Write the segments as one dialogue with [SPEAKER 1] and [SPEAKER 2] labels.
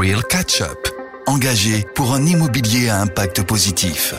[SPEAKER 1] Real Catch Up, engagé pour un immobilier à impact positif.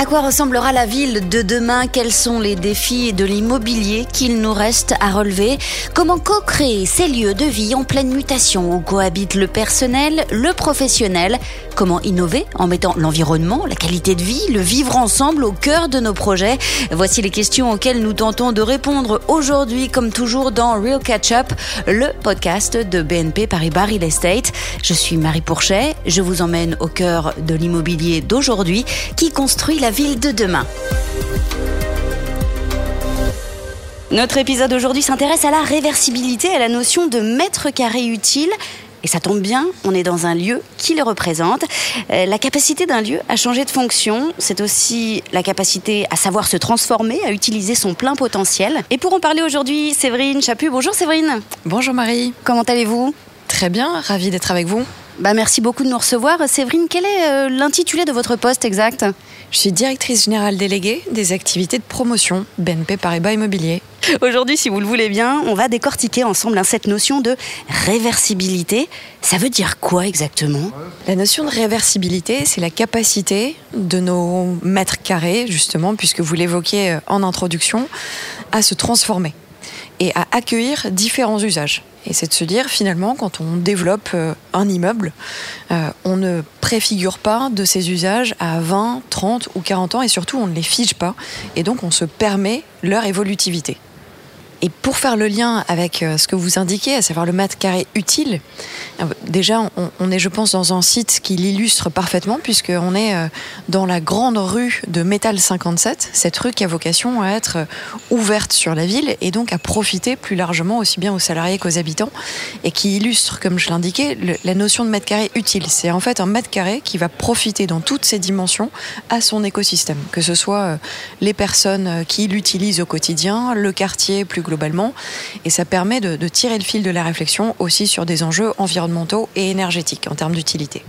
[SPEAKER 2] À quoi ressemblera la ville de demain? Quels sont les défis de l'immobilier qu'il nous reste à relever? Comment co-créer ces lieux de vie en pleine mutation? Où cohabitent le personnel, le professionnel? Comment innover en mettant l'environnement, la qualité de vie, le vivre ensemble au cœur de nos projets? Voici les questions auxquelles nous tentons de répondre aujourd'hui, comme toujours dans Real Catch Up, le podcast de BNP Paribas Real Estate. Je suis Marie Pourchet, je vous emmène au cœur de l'immobilier d'aujourd'hui qui construit la ville de demain. Notre épisode aujourd'hui s'intéresse à la réversibilité, à la notion de mètre carré utile. Et ça tombe bien, on est dans un lieu qui le représente. Euh, la capacité d'un lieu à changer de fonction, c'est aussi la capacité à savoir se transformer, à utiliser son plein potentiel. Et pour en parler aujourd'hui, Séverine Chapu. Bonjour Séverine.
[SPEAKER 3] Bonjour Marie.
[SPEAKER 2] Comment allez-vous?
[SPEAKER 3] Très bien, ravie d'être avec vous.
[SPEAKER 2] Bah merci beaucoup de nous recevoir. Séverine, quel est euh, l'intitulé de votre poste exact?
[SPEAKER 3] Je suis directrice générale déléguée des activités de promotion BNP Paribas Immobilier.
[SPEAKER 2] Aujourd'hui, si vous le voulez bien, on va décortiquer ensemble hein, cette notion de réversibilité. Ça veut dire quoi exactement?
[SPEAKER 3] La notion de réversibilité, c'est la capacité de nos mètres carrés, justement, puisque vous l'évoquiez euh, en introduction, à se transformer et à accueillir différents usages. Et c'est de se dire, finalement, quand on développe euh, un immeuble, euh, on ne préfigure pas de ces usages à 20, 30 ou 40 ans, et surtout, on ne les fige pas. Et donc, on se permet leur évolutivité. Et pour faire le lien avec euh, ce que vous indiquez, à savoir le mètre carré utile, euh, déjà on, est, je pense, dans un site qui l'illustre parfaitement, puisqu'on est euh, dans la grande rue de Métal 57, cette rue qui a vocation à être ouverte sur la ville et donc à profiter plus largement aussi bien aux salariés qu'aux habitants, et qui illustre, comme je l'indiquais, la notion de mètre carré utile. C'est en fait un mètre carré qui va profiter dans toutes ses dimensions à son écosystème, que ce soit les personnes qui l'utilisent au quotidien, le quartier plus globalement. Et ça permet de, tirer le fil de la réflexion aussi sur des enjeux environnementaux et énergétiques en termes d'utilité.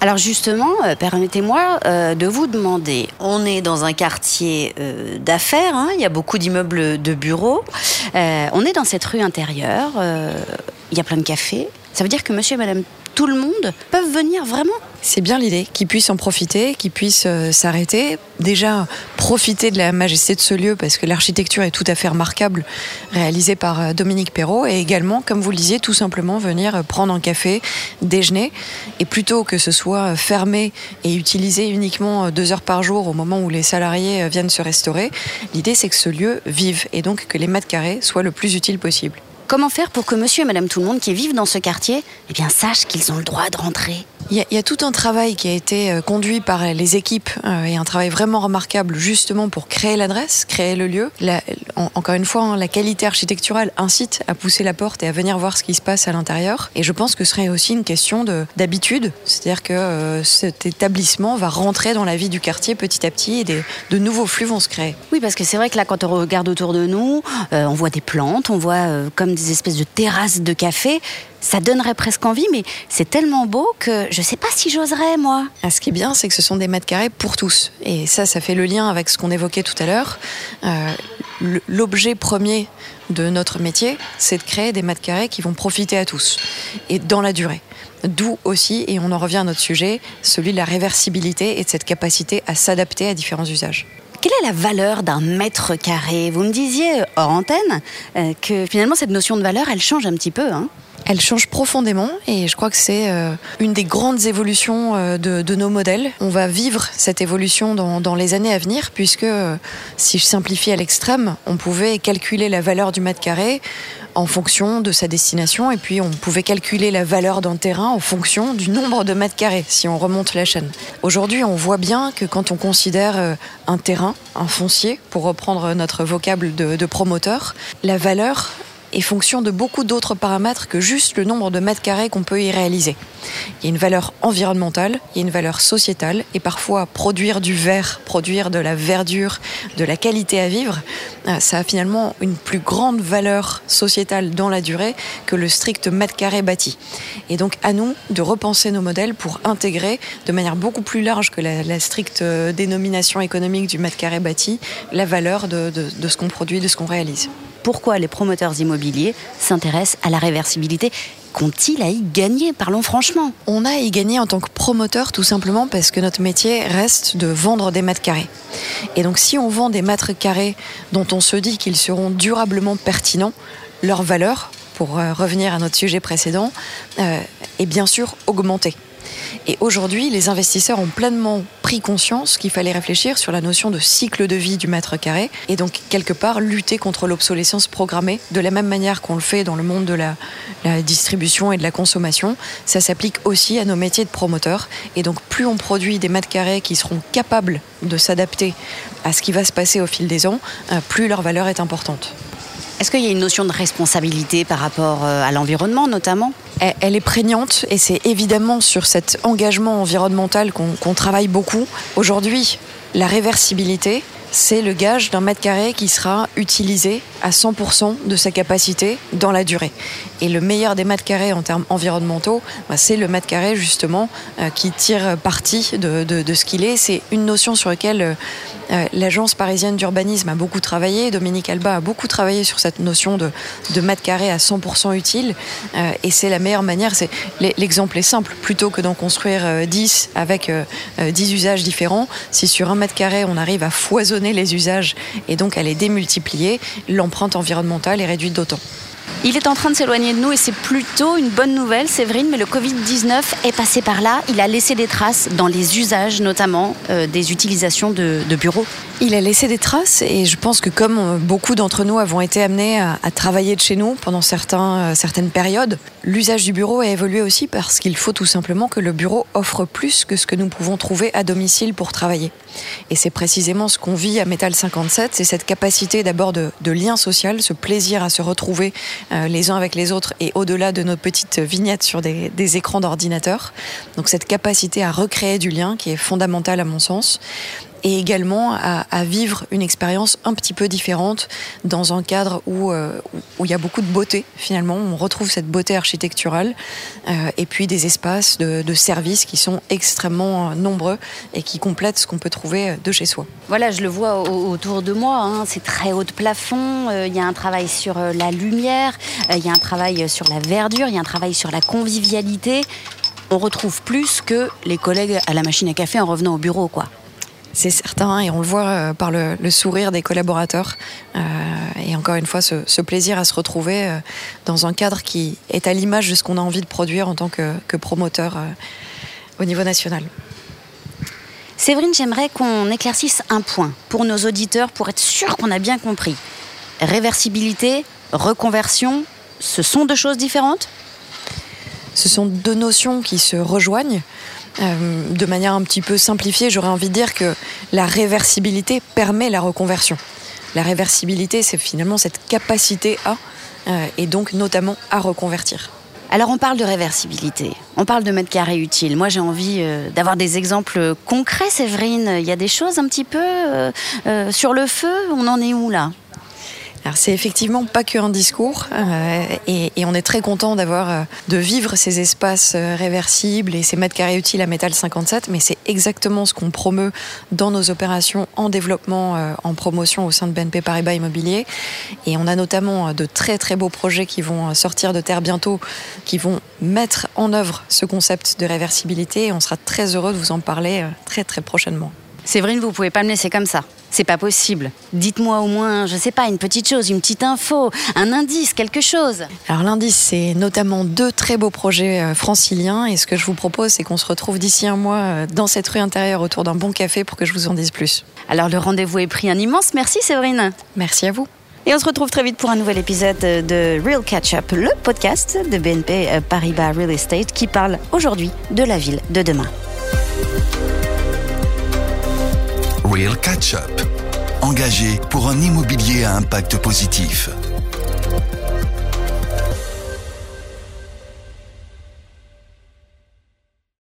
[SPEAKER 2] Alors justement, euh, permettez-moi euh, de vous demander, on est dans un quartier euh, d'affaires, hein, il y a beaucoup d'immeubles de bureaux, on est dans cette rue intérieure, il y a plein de cafés, ça veut dire que monsieur et madame tout le monde peuvent venir vraiment
[SPEAKER 3] c'est bien l'idée, qu'ils puissent en profiter, qu'ils puissent euh, s'arrêter. Déjà, profiter de la majesté de ce lieu, parce que l'architecture est tout à fait remarquable, réalisée par euh, Dominique Perrault, et également, comme vous le disiez, tout simplement venir euh, prendre un café, déjeuner, et plutôt que ce soit fermé et utilisé uniquement deux heures par jour au moment où les salariés viennent se restaurer, l'idée c'est que ce lieu vive, et donc que les mètres carrés soient le plus utile possible.
[SPEAKER 2] Comment faire pour que monsieur et madame tout le monde qui vivent dans ce quartier eh bien, sachent qu'ils ont le droit de rentrer?
[SPEAKER 3] Il y, a, tout un travail qui a été euh, conduit par les équipes euh, et un travail vraiment remarquable justement pour créer l'adresse, créer le lieu. Encore une fois, hein, la qualité architecturale incite à pousser la porte et à venir voir ce qui se passe à l'intérieur. Et je pense que ce serait aussi une question d'habitude, c'est-à-dire que euh, cet établissement va rentrer dans la vie du quartier petit à petit et des, de nouveaux flux vont se créer.
[SPEAKER 2] Oui, parce que c'est vrai que là, quand on regarde autour de nous, on voit des plantes, on voit comme des espèces de terrasses de café ça donnerait presque envie, mais c'est tellement beau que je ne sais pas si j'oserais, moi.
[SPEAKER 3] Ah, ce qui est bien, c'est que ce sont des mètres carrés pour tous. Et ça, ça fait le lien avec ce qu'on évoquait tout à l'heure. Euh, L'objet premier de notre métier, c'est de créer des mètres carrés qui vont profiter à tous, et dans la durée. D'où aussi, et on en revient à notre sujet, celui de la réversibilité et de cette capacité à s'adapter à différents usages.
[SPEAKER 2] Quelle est la valeur d'un mètre carré? Vous me disiez hors antenne euh, que finalement cette notion de valeur, elle change un petit peu. Hein
[SPEAKER 3] elle change profondément et je crois que c'est euh, une des grandes évolutions euh, de, nos modèles. On va vivre cette évolution dans, les années à venir puisque, euh, si je simplifie à l'extrême, on pouvait calculer la valeur du mètre carré en fonction de sa destination et puis on pouvait calculer la valeur d'un terrain en fonction du nombre de mètres carrés si on remonte la chaîne. Aujourd'hui, on voit bien que quand on considère un terrain, un foncier, pour reprendre notre vocable de promoteur, la valeur est fonction de beaucoup d'autres paramètres que juste le nombre de mètres carrés qu'on peut y réaliser. Il y a une valeur environnementale, il y a une valeur sociétale, et parfois produire du vert, produire de la verdure, de la qualité à vivre, ça a finalement une plus grande valeur sociétale dans la durée que le strict mètre carré bâti. Et donc à nous de repenser nos modèles pour intégrer de manière beaucoup plus large que la, stricte dénomination économique du mètre carré bâti la valeur de ce qu'on produit, de ce qu'on réalise.
[SPEAKER 2] Pourquoi les promoteurs immobiliers s'intéressent à la réversibilité qu'ont-ils à y gagner? Parlons franchement.
[SPEAKER 3] On a à y gagner en tant que promoteur tout simplement parce que notre métier reste de vendre des mètres carrés. Et donc si on vend des mètres carrés dont on se dit qu'ils seront durablement pertinents, leur valeur, pour euh, revenir à notre sujet précédent, euh, est bien sûr augmentée. Et aujourd'hui, les investisseurs ont pleinement pris conscience qu'il fallait réfléchir sur la notion de cycle de vie du mètre carré et donc quelque part lutter contre l'obsolescence programmée de la même manière qu'on le fait dans le monde de la, distribution et de la consommation. Ça s'applique aussi à nos métiers de promoteurs et donc plus on produit des mètres carrés qui seront capables de s'adapter à ce qui va se passer au fil des ans, euh, plus leur valeur est importante.
[SPEAKER 2] Est-ce qu'il y a une notion de responsabilité par rapport euh, à l'environnement notamment?
[SPEAKER 3] Elle est prégnante et c'est évidemment sur cet engagement environnemental qu'on travaille beaucoup. Aujourd'hui, la réversibilité, c'est le gage d'un mètre carré qui sera utilisé à 100% de sa capacité dans la durée. Et le meilleur des mètres carrés en termes environnementaux, bah, c'est le mètre carré justement euh, qui tire parti de, ce qu'il est. C'est une notion sur laquelle euh, euh, l'agence parisienne d'urbanisme a beaucoup travaillé. Dominique Alba a beaucoup travaillé sur cette notion de, de mètre carré à 100% utile. et c'est la meilleure manière. L'exemple est simple. Plutôt que d'en construire 10 avec 10 usages différents, si sur un mètre carré on arrive à foisonner les usages et donc à les démultiplier, l'empreinte environnementale est réduite d'autant.
[SPEAKER 2] Il est en train de s'éloigner de nous et c'est plutôt une bonne nouvelle, Séverine, mais le Covid-19 est passé par là. Il a laissé des traces dans les usages, notamment euh, des utilisations de, bureaux.
[SPEAKER 3] Il a laissé des traces et je pense que comme euh, beaucoup d'entre nous avons été amenés à, travailler de chez nous pendant certains, euh, certaines périodes, l'usage du bureau a évolué aussi parce qu'il faut tout simplement que le bureau offre plus que ce que nous pouvons trouver à domicile pour travailler. Et c'est précisément ce qu'on vit à Metal 57, c'est cette capacité d'abord de, lien social, ce plaisir à se retrouver euh, les uns avec les autres et au-delà de nos petites vignettes sur des, écrans d'ordinateur. Donc cette capacité à recréer du lien qui est fondamentale à mon sens et également à, vivre une expérience un petit peu différente dans un cadre où, euh, où il y a beaucoup de beauté finalement. On retrouve cette beauté architecturale euh, et puis des espaces de, de, services qui sont extrêmement euh, nombreux et qui complètent ce qu'on peut trouver de chez soi.
[SPEAKER 2] Voilà, je le vois autour de moi, hein. c'est très haut de plafond, il y a un travail sur la lumière, il y a un travail sur la verdure, il y a un travail sur la convivialité. On retrouve plus que les collègues à la machine à café en revenant au bureau, quoi.
[SPEAKER 3] C'est certain, et on le voit euh, par le, sourire des collaborateurs. Euh, et encore une fois, ce, plaisir à se retrouver euh, dans un cadre qui est à l'image de ce qu'on a envie de produire en tant que, promoteur au niveau national.
[SPEAKER 2] Séverine, j'aimerais qu'on éclaircisse un point pour nos auditeurs, pour être sûr qu'on a bien compris. Réversibilité, reconversion, ce sont deux choses différentes?
[SPEAKER 3] Ce sont deux notions qui se rejoignent. Euh, de manière un petit peu simplifiée, j'aurais envie de dire que la réversibilité permet la reconversion. La réversibilité, c'est finalement cette capacité à, euh, et donc notamment à reconvertir.
[SPEAKER 2] Alors on parle de réversibilité, on parle de mètres carrés utiles. Moi j'ai envie euh, d'avoir des exemples concrets, Séverine. Il y a des choses un petit peu sur le feu, on en est où là?
[SPEAKER 3] C'est effectivement pas qu'un discours euh, et, on est très content d'avoir euh, de vivre ces espaces euh, réversibles et ces mètres carrés utiles à Métal 57, mais c'est exactement ce qu'on promeut dans nos opérations en développement, en promotion au sein de BNP Paribas Immobilier. Et on a notamment de très très beaux projets qui vont sortir de terre bientôt, qui vont mettre en œuvre ce concept de réversibilité. Et on sera très heureux de vous en parler très très prochainement.
[SPEAKER 2] Séverine, vous pouvez pas me laisser comme ça. C'est pas possible. Dites-moi au moins, je sais pas, une petite chose, une petite info, un indice, quelque chose.
[SPEAKER 3] Alors l'indice, c'est notamment deux très beaux projets euh, franciliens. Et ce que je vous propose, c'est qu'on se retrouve d'ici un mois euh, dans cette rue intérieure autour d'un bon café pour que je vous en dise plus.
[SPEAKER 2] Alors le rendez-vous est pris un immense merci Séverine.
[SPEAKER 3] Merci à vous.
[SPEAKER 2] Et on se retrouve très vite pour un nouvel épisode de Real Catch Up, le podcast de BNP euh, Paribas Real Estate qui parle aujourd'hui de la ville de demain.
[SPEAKER 1] Real Catch-up. Engagé pour un immobilier à impact positif.